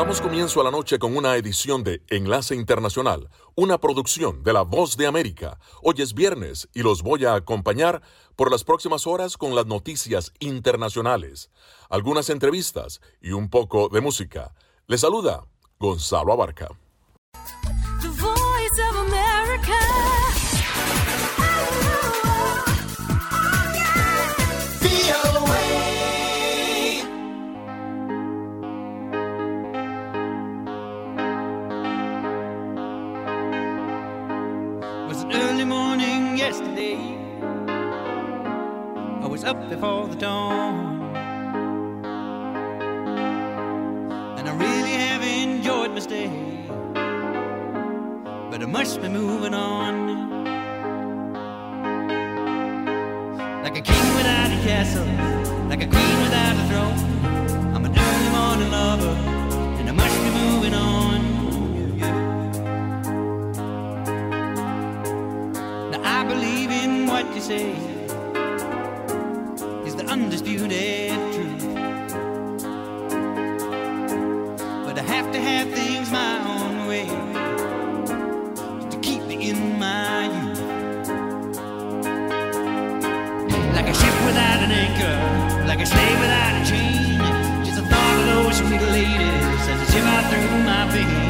Damos comienzo a la noche con una edición de Enlace Internacional, una producción de La Voz de América. Hoy es viernes y los voy a acompañar por las próximas horas con las noticias internacionales, algunas entrevistas y un poco de música. Les saluda Gonzalo Abarca. Up before the dawn. And I really have enjoyed my stay, but I must be moving on. Like a king without a castle, like a queen without a throne. I'm an early morning lover, and I must be moving on. Now I believe in what you say undisputed truth. But I have to have things my own way to keep me in my youth. Like a ship without an anchor, like a slave without a chain. Just the thought of those sweet ladies as they shiver through my veins.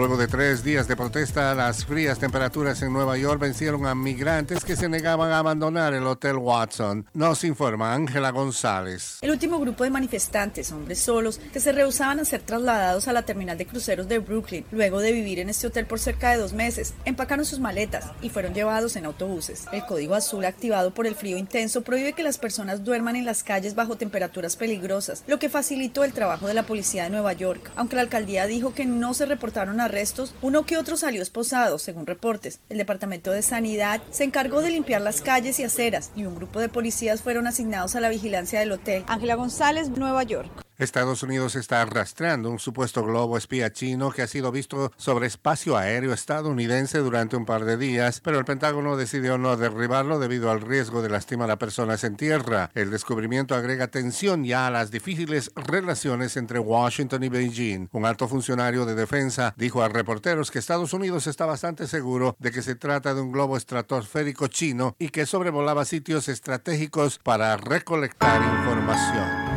Luego de tres días de protesta, las frías temperaturas en Nueva York vencieron a migrantes que se negaban a abandonar el Hotel Watson. Nos informa Ángela González. El último grupo de manifestantes, hombres solos, que se rehusaban a ser trasladados a la terminal de cruceros de Brooklyn, luego de vivir en este hotel por cerca de dos meses, empacaron sus maletas y fueron llevados en autobuses. El código azul activado por el frío intenso prohíbe que las personas duerman en las calles bajo temperaturas peligrosas, lo que facilitó el trabajo de la policía de Nueva York, aunque la alcaldía dijo que no se reportaron uno que otro salió esposado, según reportes. El Departamento de Sanidad se encargó de limpiar las calles y aceras y un grupo de policías fueron asignados a la vigilancia del hotel. Ángela González, Nueva York. Estados Unidos está arrastrando un supuesto globo espía chino que ha sido visto sobre espacio aéreo estadounidense durante un par de días, pero el Pentágono decidió no derribarlo debido al riesgo de lastimar a personas en tierra. El descubrimiento agrega tensión ya a las difíciles relaciones entre Washington y Beijing. Un alto funcionario de defensa dijo a reporteros que Estados Unidos está bastante seguro de que se trata de un globo estratosférico chino y que sobrevolaba sitios estratégicos para recolectar información.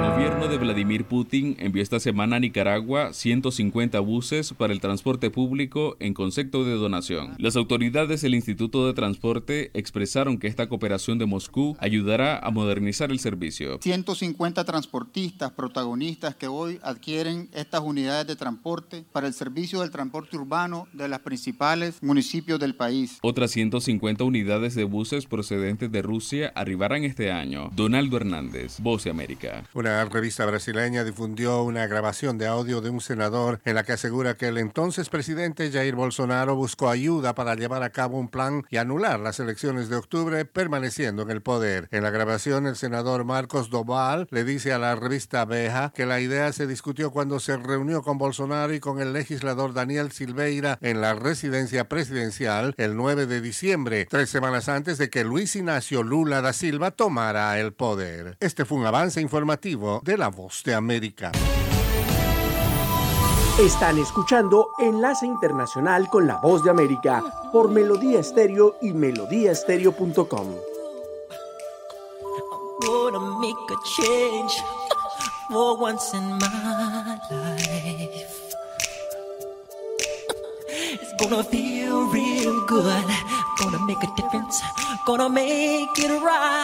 El gobierno de Vladimir Putin envió esta semana a Nicaragua 150 buses para el transporte público en concepto de donación. Las autoridades del Instituto de Transporte expresaron que esta cooperación de Moscú ayudará a modernizar el servicio. 150 transportistas protagonistas que hoy adquieren estas unidades de transporte para el servicio del transporte urbano de los principales municipios del país. Otras 150 unidades de buses procedentes de Rusia arribarán este año. Donaldo Hernández, Voz de América. Una revista brasileña difundió una grabación de audio de un senador en la que asegura que el entonces presidente Jair Bolsonaro buscó ayuda para llevar a cabo un plan y anular las elecciones de octubre permaneciendo en el poder. En la grabación el senador Marcos Doval le dice a la revista Beja que la idea se discutió cuando se reunió con Bolsonaro y con el legislador Daniel Silveira en la residencia presidencial el 9 de diciembre, tres semanas antes de que Luis Ignacio Lula da Silva tomara el poder. Este fue un avance informativo de La Voz de América. Están escuchando Enlace Internacional con La Voz de América por Melodía Estéreo y melodíaestéreo.com. Gonna make a change for once in my life. It's gonna feel real good. Gonna make a difference. Gonna make it right.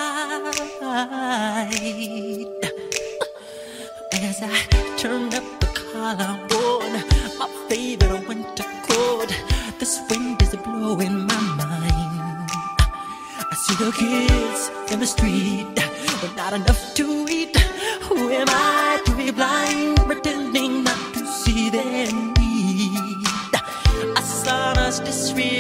As I turn up the collar on my favorite winter coat, this wind is blowing my mind. I see the kids in the street with not enough to eat. Who am I to be blind, pretending not to see their need? A disregard,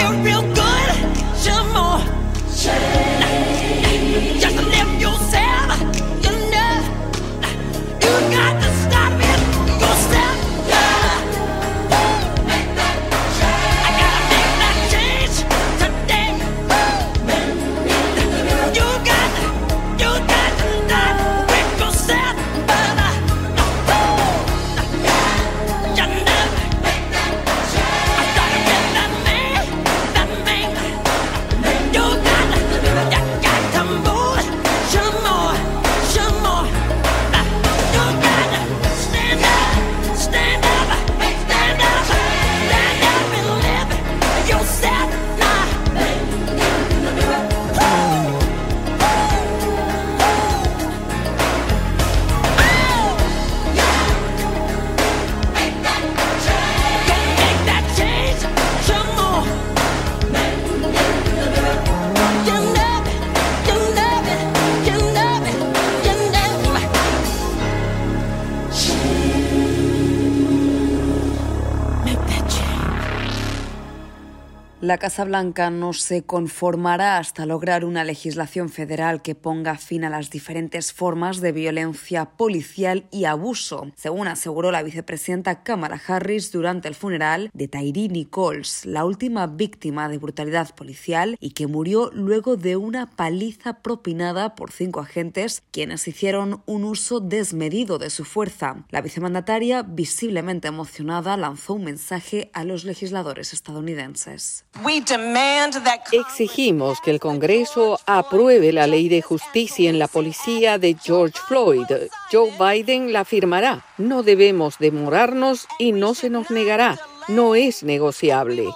feel real good. Some more. La Casa Blanca no se conformará hasta lograr una legislación federal que ponga fin a las diferentes formas de violencia policial y abuso, según aseguró la vicepresidenta Kamala Harris durante el funeral de Tyree Nichols, la última víctima de brutalidad policial y que murió luego de una paliza propinada por cinco agentes quienes hicieron un uso desmedido de su fuerza. La vicemandataria, visiblemente emocionada, lanzó un mensaje a los legisladores estadounidenses. Exigimos que el Congreso apruebe la ley de justicia en la policía de George Floyd. Joe Biden la firmará. No debemos demorarnos y no se nos negará. No es negociable.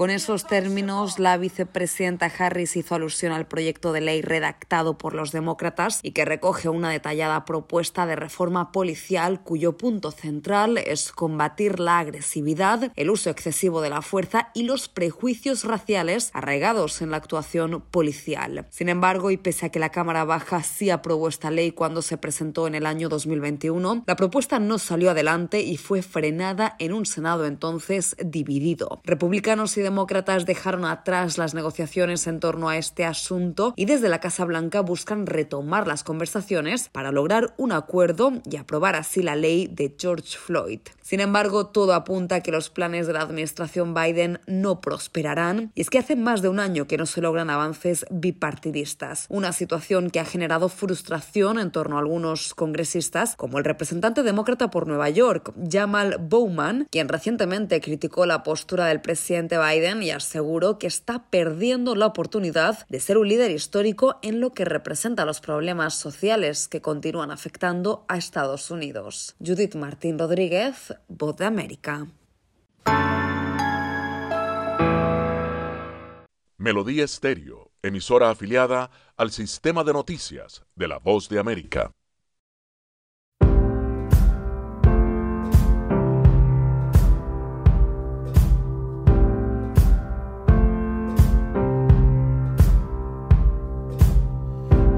Con esos términos, la vicepresidenta Harris hizo alusión al proyecto de ley redactado por los demócratas y que recoge una detallada propuesta de reforma policial cuyo punto central es combatir la agresividad, el uso excesivo de la fuerza y los prejuicios raciales arraigados en la actuación policial. Sin embargo, y pese a que la Cámara Baja sí aprobó esta ley cuando se presentó en el año 2021, la propuesta no salió adelante y fue frenada en un Senado entonces dividido. Republicanos y demócratas dejaron atrás las negociaciones en torno a este asunto y desde la Casa Blanca buscan retomar las conversaciones para lograr un acuerdo y aprobar así la ley de George Floyd. Sin embargo, todo apunta a que los planes de la administración Biden no prosperarán y es que hace más de un año que no se logran avances bipartidistas, una situación que ha generado frustración en torno a algunos congresistas, como el representante demócrata por Nueva York, Jamal Bowman, quien recientemente criticó la postura del presidente Biden y aseguró que está perdiendo la oportunidad de ser un líder histórico en lo que representa los problemas sociales que continúan afectando a Estados Unidos. Judith Martín Rodríguez, Voz de América. Melodía Estéreo, emisora afiliada al sistema de noticias de la Voz de América.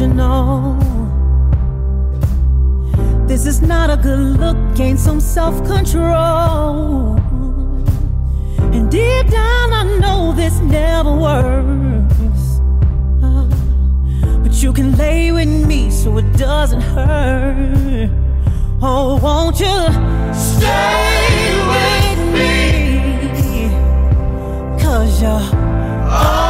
emotional? This is not a good look, gain some self control. And deep down, I know this never works. But you can lay with me so it doesn't hurt. Oh, won't you stay with me? Cause you're all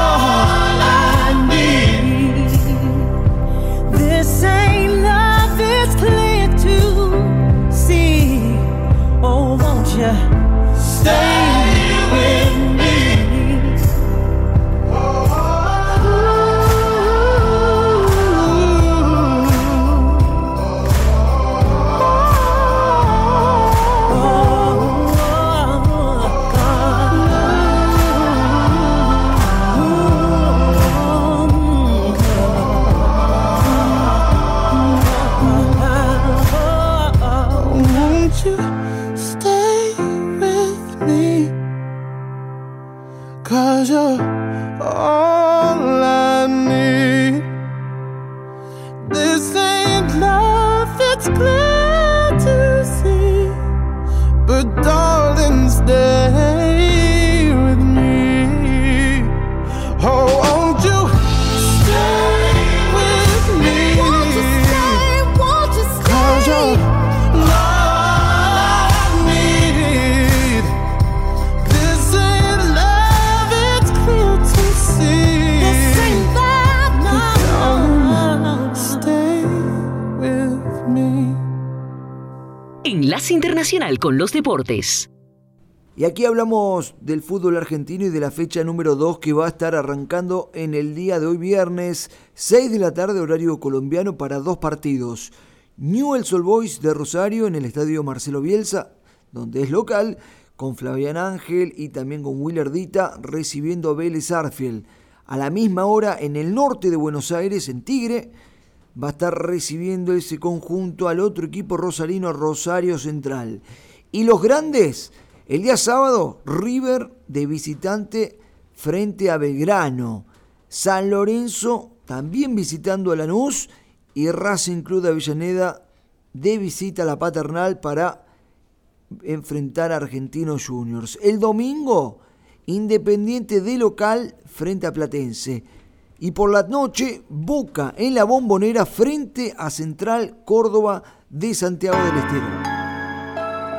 con los Deportes. Y aquí hablamos del fútbol argentino y de la fecha número 2 que va a estar arrancando en el día de hoy viernes, 6 de la tarde horario colombiano para dos partidos. Newell's Old Boys de Rosario en el estadio Marcelo Bielsa, donde es local, con Flavián Ángel y también con Willardita recibiendo a Vélez Arfield. A la misma hora en el norte de Buenos Aires, en Tigre, va a estar recibiendo ese conjunto al otro equipo rosarino Rosario Central. Y los grandes, el día sábado, River de visitante frente a Belgrano. San Lorenzo también visitando a Lanús y Racing Club de Avellaneda de visita a la paternal para enfrentar a Argentinos Juniors. El domingo, Independiente de local frente a Platense. Y por la noche, Boca en la bombonera frente a Central Córdoba de Santiago del Estero.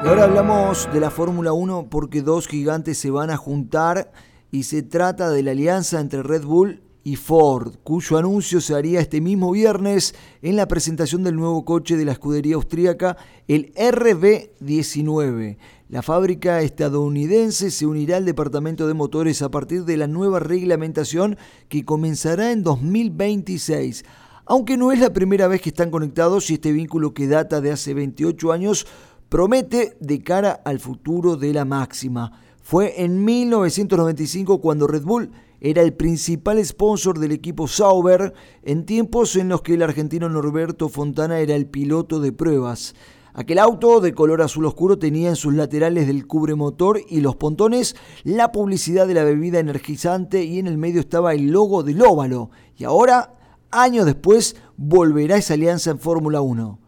Y ahora hablamos de la Fórmula 1 porque dos gigantes se van a juntar y se trata de la alianza entre Red Bull y Ford, cuyo anuncio se haría este mismo viernes en la presentación del nuevo coche de la escudería austríaca, el RB19. La fábrica estadounidense se unirá al departamento de motores a partir de la nueva reglamentación que comenzará en 2026. Aunque no es la primera vez que están conectados y este vínculo que data de hace 28 años promete de cara al futuro de la máxima. Fue en 1995 cuando Red Bull era el principal sponsor del equipo Sauber en tiempos en los que el argentino Norberto Fontana era el piloto de pruebas. Aquel auto de color azul oscuro tenía en sus laterales del cubremotor y los pontones la publicidad de la bebida energizante y en el medio estaba el logo del óvalo. Y ahora, años después, volverá esa alianza en Fórmula 1.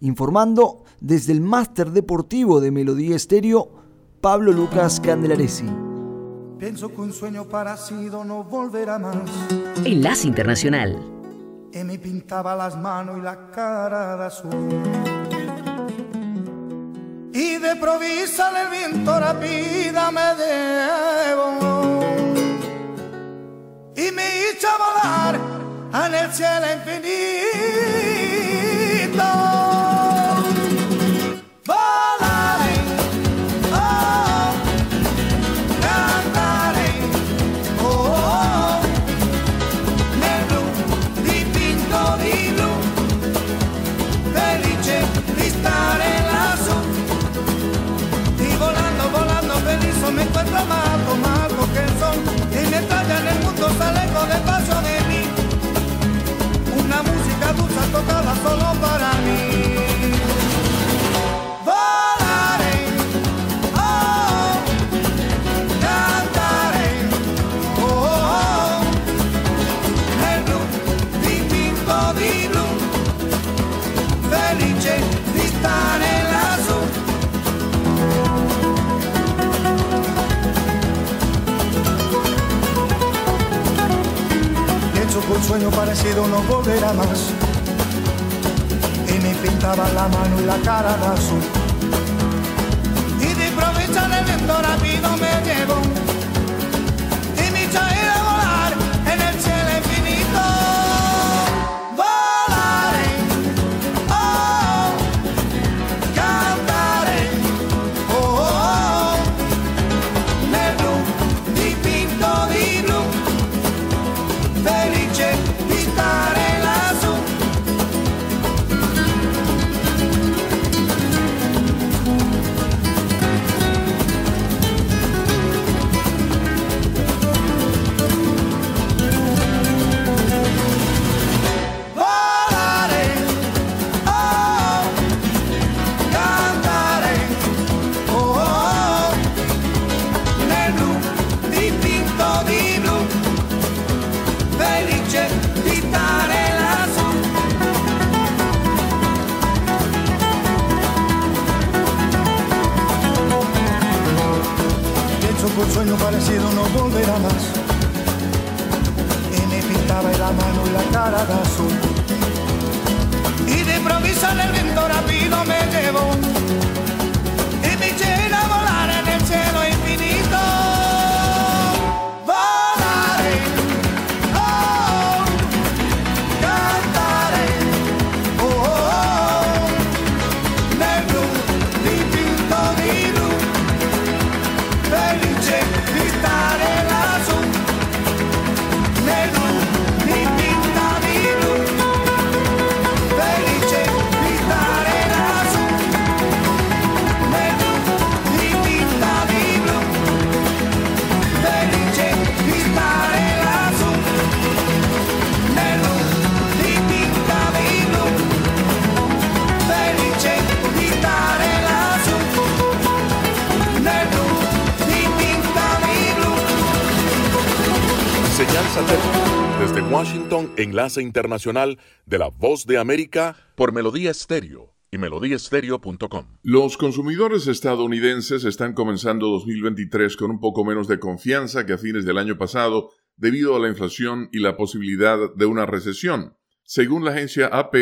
Informando desde el máster deportivo de Melodía Estéreo, Pablo Lucas Candelaresi. Pienso que un sueño parecido no volverá más. Enlace Internacional. Y me pintaba las manos y la cara de azul. Y de provisa el viento rápida me debo. Y me hizo volar en el cielo infinito. Dulce tocada solo para mí. Volaré, oh, cantaré, oh, oh, nel blu dipinto di blu felice di stare lassù que un sueño parecido no volverá más. Pintaba la mano y la cara de azul. Y de improviso el viento rápido me sueño parecido no volverá más. Y me pintaba la mano y la cara de azul. Y de improviso el viento rápido me llevó. Satélite desde Washington, enlace internacional de la Voz de América por Melodía Estéreo y melodíaestéreo.com. Los consumidores estadounidenses están comenzando 2023 con un poco menos de confianza que a fines del año pasado debido a la inflación y la posibilidad de una recesión. Según la agencia AP,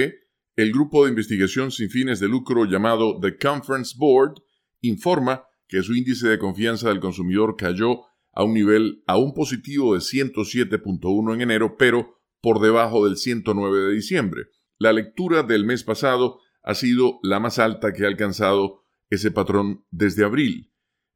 el grupo de investigación sin fines de lucro llamado The Conference Board informa que su índice de confianza del consumidor cayó a un nivel aún positivo de 107.1 en enero, pero por debajo del 109 de diciembre. La lectura del mes pasado ha sido la más alta que ha alcanzado ese patrón desde abril.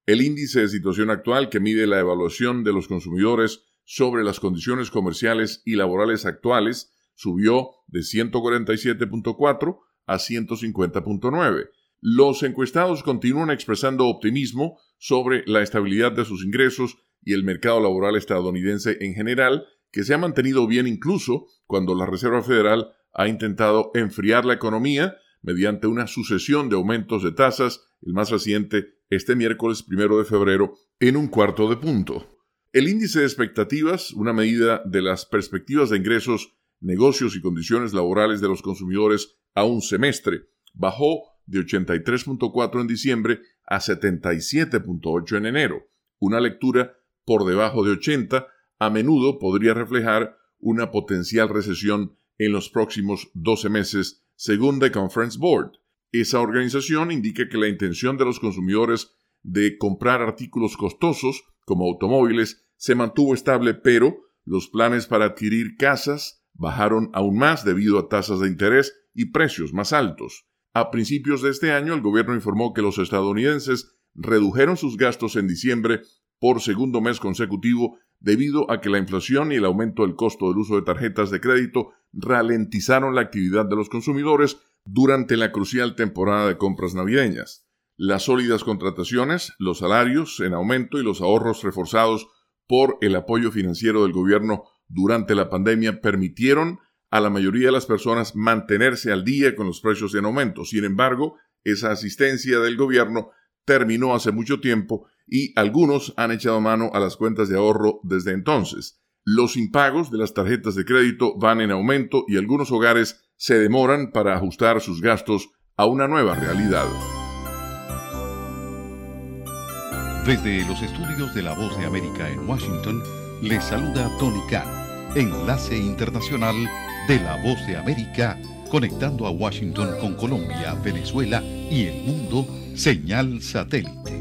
El índice de situación actual, que mide la evaluación de los consumidores sobre las condiciones comerciales y laborales actuales, subió de 147.4 a 150.9. Los encuestados continúan expresando optimismo sobre la estabilidad de sus ingresos y el mercado laboral estadounidense en general, que se ha mantenido bien incluso cuando la Reserva Federal ha intentado enfriar la economía mediante una sucesión de aumentos de tasas, el más reciente este miércoles primero de febrero, en un cuarto de punto. El índice de expectativas, una medida de las perspectivas de ingresos, negocios y condiciones laborales de los consumidores a un semestre, bajó de 83.4 en diciembre a 77.8 en enero. Una lectura por debajo de 80 a menudo podría reflejar una potencial recesión en los próximos 12 meses, según The Conference Board. Esa organización indica que la intención de los consumidores de comprar artículos costosos, como automóviles, se mantuvo estable, pero los planes para adquirir casas bajaron aún más debido a tasas de interés y precios más altos. A principios de este año, el gobierno informó que los estadounidenses redujeron sus gastos en diciembre por segundo mes consecutivo debido a que la inflación y el aumento del costo del uso de tarjetas de crédito ralentizaron la actividad de los consumidores durante la crucial temporada de compras navideñas. Las sólidas contrataciones, los salarios en aumento y los ahorros reforzados por el apoyo financiero del gobierno durante la pandemia permitieron a la mayoría de las personas mantenerse al día con los precios en aumento. Sin embargo, esa asistencia del gobierno terminó hace mucho tiempo y algunos han echado mano a las cuentas de ahorro desde entonces. Los impagos de las tarjetas de crédito van en aumento y algunos hogares se demoran para ajustar sus gastos a una nueva realidad. Desde los estudios de La Voz de América en Washington, les saluda Tony Khan, enlace internacional de La Voz de América, conectando a Washington con Colombia, Venezuela y el mundo, señal satélite.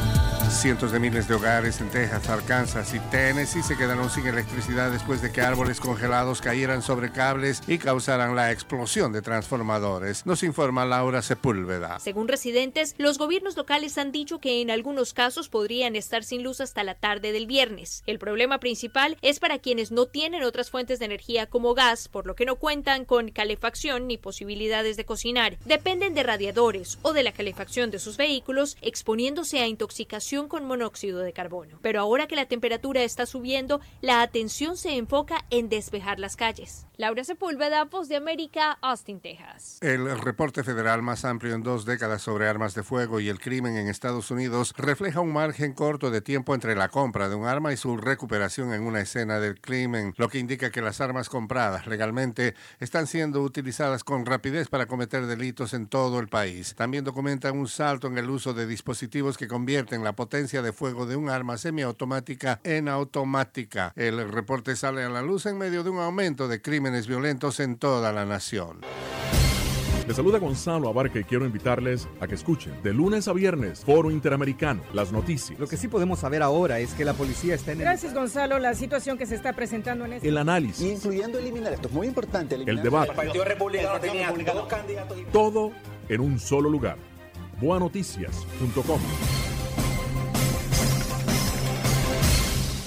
Cientos de miles de hogares en Texas, Arkansas y Tennessee se quedaron sin electricidad después de que árboles congelados cayeran sobre cables y causaran la explosión de transformadores. Nos informa Laura Sepúlveda. Según residentes, los gobiernos locales han dicho que en algunos casos podrían estar sin luz hasta la tarde del viernes. El problema principal es para quienes no tienen otras fuentes de energía como gas, por lo que no cuentan con calefacción ni posibilidades de cocinar. Dependen de radiadores o de la calefacción de sus vehículos, exponiéndose a intoxicación con monóxido de carbono. Pero ahora que la temperatura está subiendo, la atención se enfoca en despejar las calles. Laura Sepúlveda, Voz de América, Austin, Texas. El reporte federal más amplio en dos décadas sobre armas de fuego y el crimen en Estados Unidos refleja un margen corto de tiempo entre la compra de un arma y su recuperación en una escena del crimen, lo que indica que las armas compradas legalmente están siendo utilizadas con rapidez para cometer delitos en todo el país. También documentan un salto en el uso de dispositivos que convierten la potencia de fuego de un arma semiautomática en automática. El reporte sale a la luz en medio de un aumento de crímenes violentos en toda la nación. Les saluda Gonzalo Abarca y quiero invitarles a que escuchen de lunes a viernes Foro Interamericano, las noticias, Lo que sí podemos saber ahora es que la policía está en el... Gracias, Gonzalo. La situación que se está presentando en este... el análisis, Incluyendo eliminar, esto es muy importante, eliminar el debate, El Partido Republicano tenía dos candidatos. todo en un solo lugar. Boanoticias.com.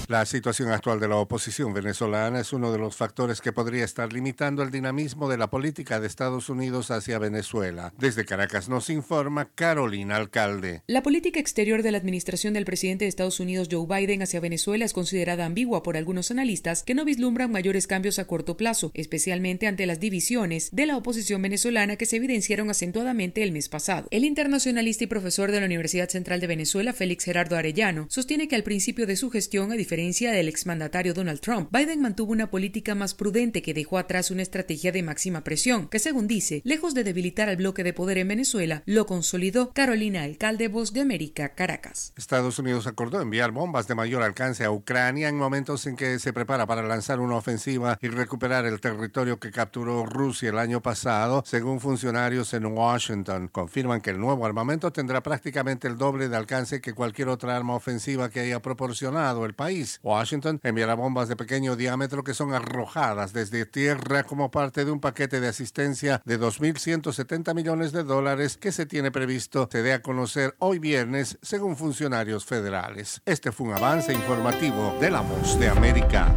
La situación actual de la oposición venezolana es uno de los factores que podría estar limitando el dinamismo de la política de Estados Unidos hacia Venezuela. Desde Caracas nos informa Carolina Alcalde. La política exterior de la administración del presidente de Estados Unidos Joe Biden hacia Venezuela es considerada ambigua por algunos analistas que no vislumbran mayores cambios a corto plazo, especialmente ante las divisiones de la oposición venezolana que se evidenciaron acentuadamente el mes pasado. El internacionalista y profesor de la Universidad Central de Venezuela, Félix Gerardo Arellano, sostiene que al principio de su gestión, a diferencia del exmandatario Donald Trump, Biden mantuvo una política más prudente que dejó atrás una estrategia de máxima presión, que según dice, lejos de debilitar al bloque de poder en Venezuela, lo consolidó. Carolina Alcalde, Voz de América, Caracas. Estados Unidos acordó enviar bombas de mayor alcance a Ucrania en momentos en que se prepara para lanzar una ofensiva y recuperar el territorio que capturó Rusia el año pasado, según funcionarios en Washington. Confirman que el nuevo armamento tendrá prácticamente el doble de alcance que cualquier otra arma ofensiva que haya proporcionado el país. Washington enviará bombas de pequeño diámetro que son arrojadas desde tierra como parte de un paquete de asistencia de 2.170 millones de dólares que se tiene previsto se dé a conocer hoy viernes, según funcionarios federales. Este fue un avance informativo de La Voz de América.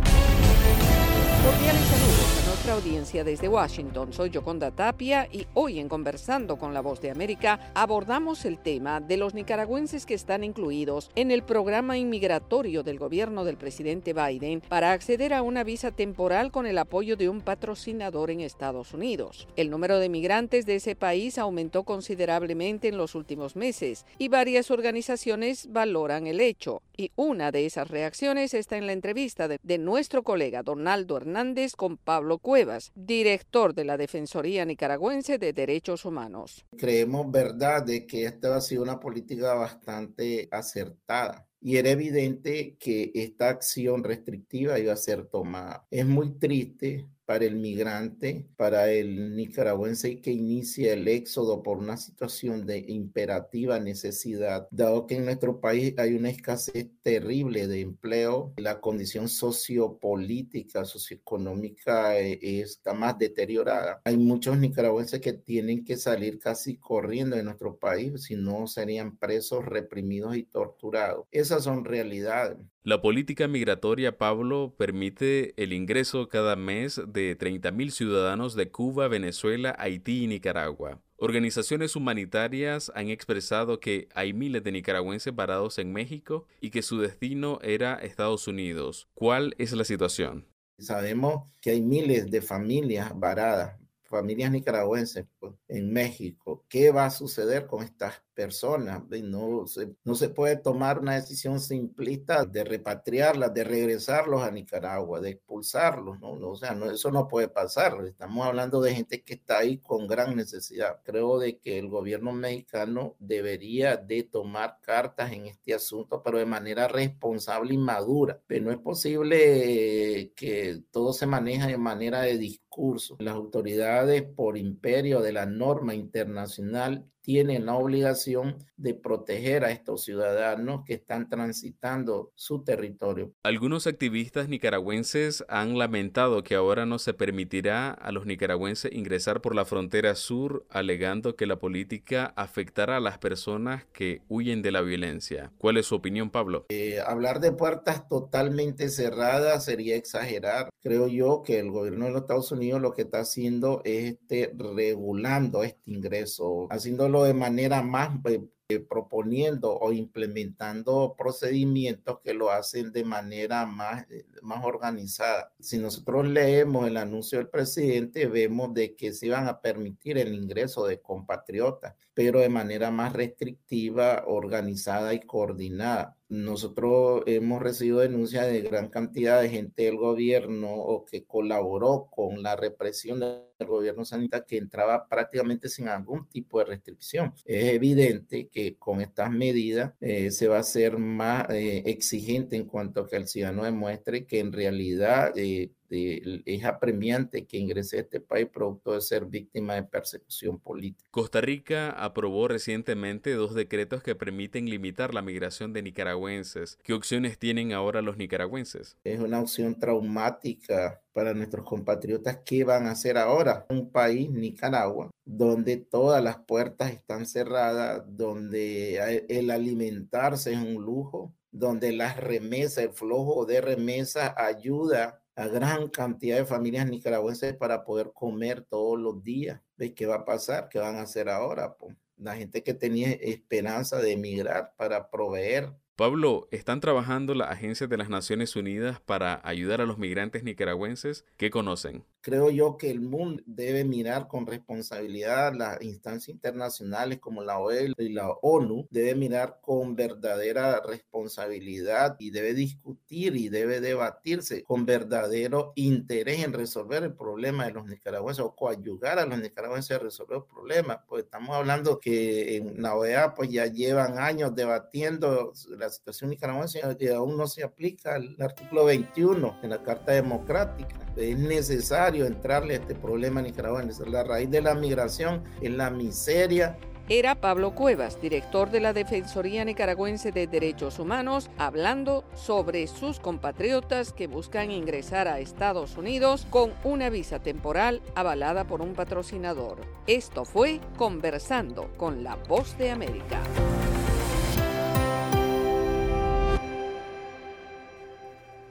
Saludos nuestra audiencia desde Washington. Soy Yoconda Tapia y hoy en Conversando con la Voz de América abordamos el tema de los nicaragüenses que están incluidos en el programa inmigratorio del gobierno del presidente Biden para acceder a una visa temporal con el apoyo de un patrocinador en Estados Unidos. El número de migrantes de ese país aumentó considerablemente en los últimos meses y varias organizaciones valoran el hecho. Y una de esas reacciones está en la entrevista de, nuestro colega Donaldo Hernández con Pablo Cuevas, director de la Defensoría Nicaragüense de Derechos Humanos. Creemos, verdad, de que esta ha sido una política bastante acertada. Y era evidente que esta acción restrictiva iba a ser tomada. Es muy triste para el migrante, para el nicaragüense que inicia el éxodo por una situación de imperativa necesidad, dado que en nuestro país hay una escasez terrible de empleo, la condición sociopolítica, socioeconómica eh, está más deteriorada. Hay muchos nicaragüenses que tienen que salir casi corriendo de nuestro país, si no serían presos, reprimidos y torturados. Esas son realidades. La política migratoria, Pablo, permite el ingreso cada mes de 30.000 ciudadanos de Cuba, Venezuela, Haití y Nicaragua. Organizaciones humanitarias han expresado que hay miles de nicaragüenses varados en México y que su destino era Estados Unidos. ¿Cuál es la situación? Sabemos que hay miles de familias varadas, familias nicaragüenses pues, en México. ¿Qué va a suceder con estas personas. No se, no se puede tomar una decisión simplista de repatriarlas, de regresarlos a Nicaragua, de expulsarlos. ¿no? O sea, no, eso no puede pasar. Estamos hablando de gente que está ahí con gran necesidad. Creo de que el gobierno mexicano debería de tomar cartas en este asunto, pero de manera responsable y madura. Pero no es posible que todo se maneje de manera de discurso. Las autoridades por imperio de la norma internacional tienen la obligación de proteger a estos ciudadanos que están transitando su territorio. Algunos activistas nicaragüenses han lamentado que ahora no se permitirá a los nicaragüenses ingresar por la frontera sur, alegando que la política afectará a las personas que huyen de la violencia. ¿Cuál es su opinión, Pablo? Eh, hablar de puertas totalmente cerradas sería exagerar. Creo yo que el gobierno de los Estados Unidos lo que está haciendo es este, regulando este ingreso, haciéndolo de manera más eh, proponiendo o implementando procedimientos que lo hacen de manera más, eh, más organizada. Si nosotros leemos el anuncio del presidente, vemos de que se iban a permitir el ingreso de compatriotas, pero de manera más restrictiva, organizada y coordinada. Nosotros hemos recibido denuncias de gran cantidad de gente del gobierno o que colaboró con la represión del gobierno sanitario que entraba prácticamente sin algún tipo de restricción. Es evidente que con estas medidas eh, se va a ser más eh, exigente en cuanto a que el ciudadano demuestre que en realidad eh, es apremiante que ingrese a este país producto de ser víctima de persecución política. Costa Rica aprobó recientemente dos decretos que permiten limitar la migración de nicaragüenses. ¿Qué opciones tienen ahora los nicaragüenses? Es una opción traumática para nuestros compatriotas. ¿Qué van a hacer ahora? Un país, Nicaragua, donde todas las puertas están cerradas, donde el alimentarse es un lujo, donde las remesas, el flujo de remesas ayuda a gran cantidad de familias nicaragüenses para poder comer todos los días. ¿De qué va a pasar? ¿Qué van a hacer ahora? La gente que tenía esperanza de emigrar para proveer Pablo, ¿están trabajando las agencias de las Naciones Unidas para ayudar a los migrantes nicaragüenses que conocen? Creo yo que el mundo debe mirar con responsabilidad las instancias internacionales como la OEL y la ONU, debe mirar con verdadera responsabilidad y debe discutir y debe debatirse con verdadero interés en resolver el problema de los nicaragüenses o coayugar a los nicaragüenses a resolver el problema. Pues estamos hablando que en la OEA pues ya llevan años debatiendo la la situación nicaragüense y aún no se aplica el artículo 21 en la Carta Democrática. Es necesario entrarle a este problema nicaragüense. La raíz de la migración es la miseria, era Pablo Cuevas, director de la Defensoría Nicaragüense de Derechos Humanos, hablando sobre sus compatriotas que buscan ingresar a Estados Unidos con una visa temporal avalada por un patrocinador. Esto fue Conversando con la Voz de América.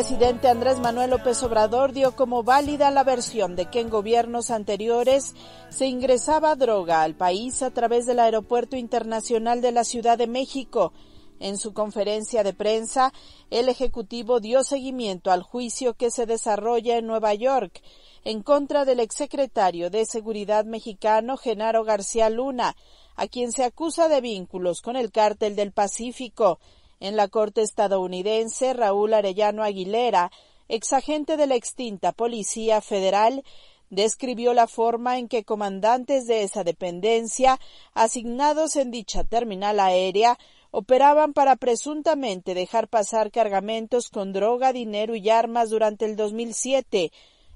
Presidente Andrés Manuel López Obrador dio como válida la versión de que en gobiernos anteriores se ingresaba droga al país a través del Aeropuerto Internacional de la Ciudad de México. En su conferencia de prensa, el Ejecutivo dio seguimiento al juicio que se desarrolla en Nueva York en contra del exsecretario de Seguridad mexicano Genaro García Luna, a quien se acusa de vínculos con el cártel del Pacífico. En la corte estadounidense, Raúl Arellano Aguilera, exagente de la extinta Policía Federal, describió la forma en que comandantes de esa dependencia, asignados en dicha terminal aérea, operaban para presuntamente dejar pasar cargamentos con droga, dinero y armas durante el 2007.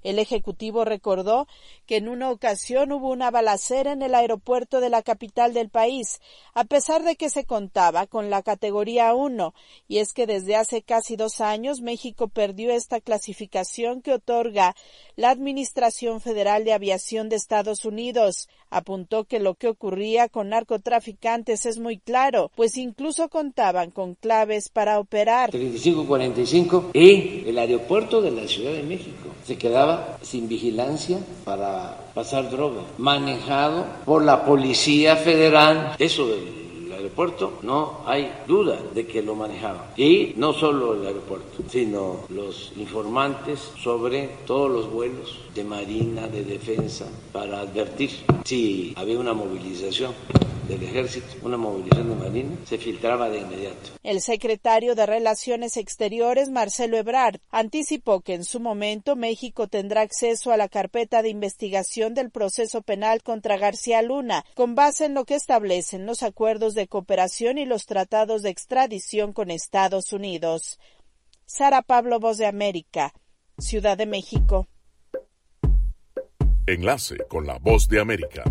El Ejecutivo recordó que en una ocasión hubo una balacera en el aeropuerto de la capital del país, a pesar de que se contaba con la categoría 1, y es que desde hace casi dos años México perdió esta clasificación que otorga la Administración Federal de Aviación de Estados Unidos. Apuntó que lo que ocurría con narcotraficantes es muy claro, pues incluso contaban con claves para operar. 3545 y el aeropuerto de la Ciudad de México se quedaba sin vigilancia para pasar droga, manejado por la Policía Federal. Eso del aeropuerto no hay duda de que lo manejaba. Y no solo el aeropuerto, sino los informantes sobre todos los vuelos de marina, de defensa, para advertir si había una movilización del ejército, una movilización de marina, se filtraba de inmediato. El secretario de Relaciones Exteriores, Marcelo Ebrard, anticipó que en su momento México tendrá acceso a la carpeta de investigación del proceso penal contra García Luna, con base en lo que establecen los acuerdos de cooperación y los tratados de extradición con Estados Unidos. Sara Pablo, Voz de América, Ciudad de México. Enlace con la voz de América.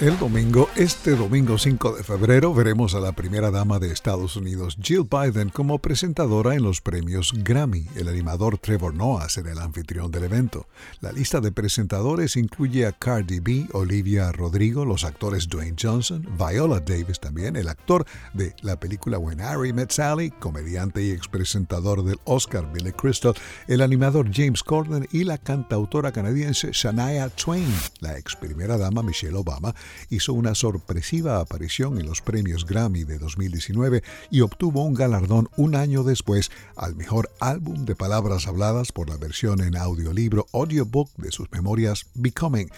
El domingo, este domingo 5 de febrero, veremos a la primera dama de Estados Unidos, Jill Biden, como presentadora en los premios Grammy. El animador Trevor Noah será el anfitrión del evento. La lista de presentadores incluye a Cardi B, Olivia Rodrigo, los actores Dwayne Johnson, Viola Davis también, el actor de la película When Harry Met Sally, comediante y expresentador del Oscar Billy Crystal, el animador James Corden y la cantautora canadiense Shania Twain. La ex primera dama Michelle Obama hizo una sorpresiva aparición en los premios Grammy de 2019 y obtuvo un galardón un año después al mejor álbum de palabras habladas por la versión en audiolibro audiobook de sus memorias Becoming.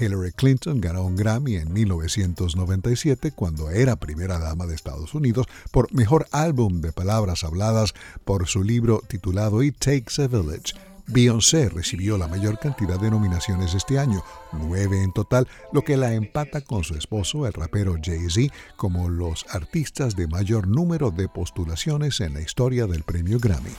Hillary Clinton ganó un Grammy en 1997 cuando era primera dama de Estados Unidos por mejor álbum de palabras habladas por su libro titulado It Takes a Village. Beyoncé recibió la mayor cantidad de nominaciones este año, nueve en total, lo que la empata con su esposo, el rapero Jay-Z, como los artistas de mayor número de postulaciones en la historia del premio Grammy.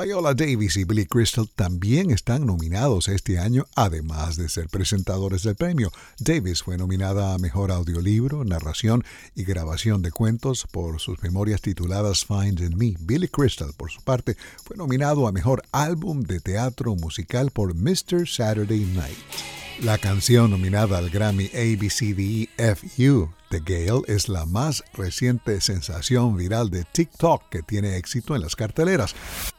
Viola Davis y Billy Crystal también están nominados este año, además de ser presentadores del premio. Davis fue nominada a Mejor Audiolibro, Narración y Grabación de Cuentos por sus memorias tituladas Find in Me. Billy Crystal, por su parte, fue nominado a Mejor Álbum de Teatro Musical por Mr. Saturday Night. La canción nominada al Grammy ABCDEFU de Gale es la más reciente sensación viral de TikTok que tiene éxito en las carteleras.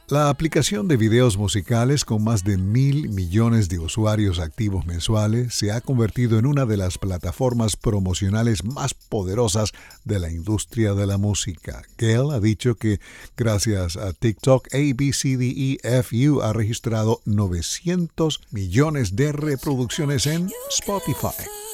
La aplicación de videos musicales con más de mil millones de usuarios activos mensuales se ha convertido en una de las plataformas promocionales más poderosas de la industria de la música. Gale ha dicho que gracias a TikTok, ABCDEFU ha registrado 900 millones de reproducciones en Spotify.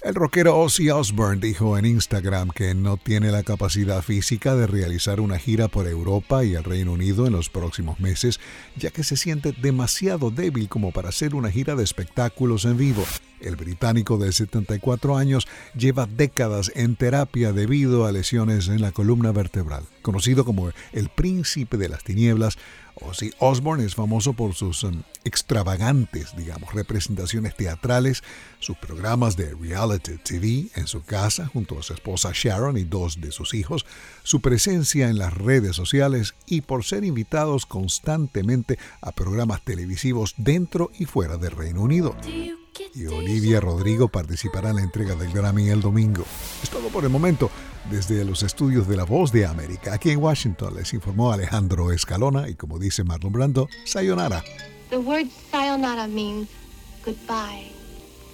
El rockero Ozzy Osbourne dijo en Instagram que no tiene la capacidad física de realizar una gira por Europa y el Reino Unido en los próximos meses, ya que se siente demasiado débil como para hacer una gira de espectáculos en vivo. El británico de 74 años lleva décadas en terapia debido a lesiones en la columna vertebral. Conocido como el príncipe de las tinieblas, Ozzy Osbourne es famoso por sus um, extravagantes, digamos, representaciones teatrales, sus programas de reality TV en su casa junto a su esposa Sharon y dos de sus hijos, su presencia en las redes sociales y por ser invitados constantemente a programas televisivos dentro y fuera del Reino Unido y Olivia Rodrigo participará en la entrega del Grammy el domingo. Es todo por el momento. Desde los estudios de La Voz de América, aquí en Washington, les informó Alejandro Escalona y como dice Marlon Brando, sayonara. The word sayonara means goodbye.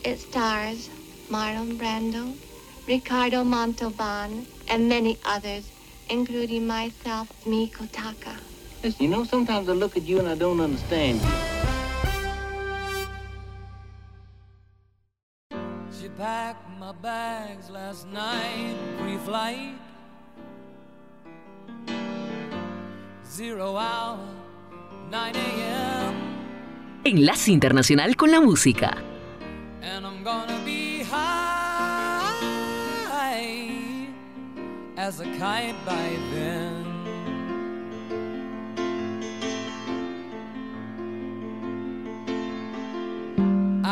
It stars Marlon Brando, Ricardo Montalban, and many others, including myself, Miko Taka. Listen, you know, sometimes I look at you and I don't understand you. Packed my bags last night, pre-flight. Zero hour, 9 a.m. Enlace Internacional con la Música. And I'm gonna be high as a kite by then.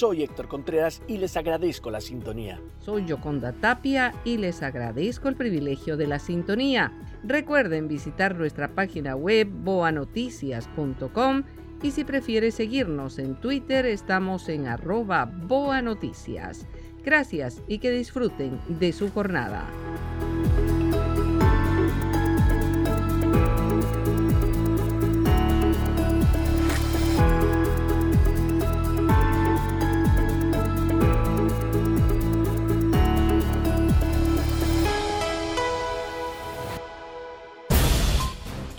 Soy Héctor Contreras y les agradezco la sintonía. Soy Yoconda Tapia y les agradezco el privilegio de la sintonía. Recuerden visitar nuestra página web boanoticias.com y si prefiere seguirnos en Twitter estamos en arroba boanoticias. Gracias y que disfruten de su jornada.